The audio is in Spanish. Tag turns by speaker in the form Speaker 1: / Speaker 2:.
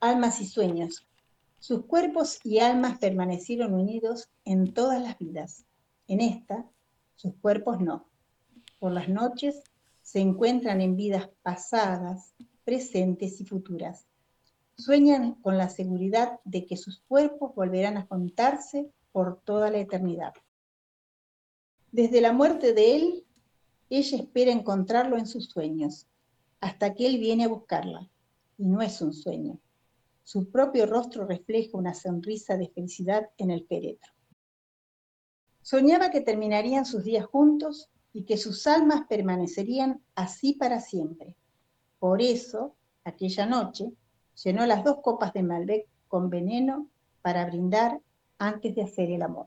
Speaker 1: almas y sueños. Sus cuerpos y almas permanecieron unidos en todas las vidas. En esta, sus cuerpos no. Por las noches se encuentran en vidas pasadas, presentes y futuras. Sueñan con la seguridad de que sus cuerpos volverán a juntarse por toda la eternidad. Desde la muerte de él, ella espera encontrarlo en sus sueños, hasta que él viene a buscarla. Y no es un sueño. Su propio rostro refleja una sonrisa de felicidad en el féretro. Soñaba que terminarían sus días juntos y que sus almas permanecerían así para siempre. Por eso, aquella noche, llenó las dos copas de Malbec con veneno para brindar antes de hacer el amor.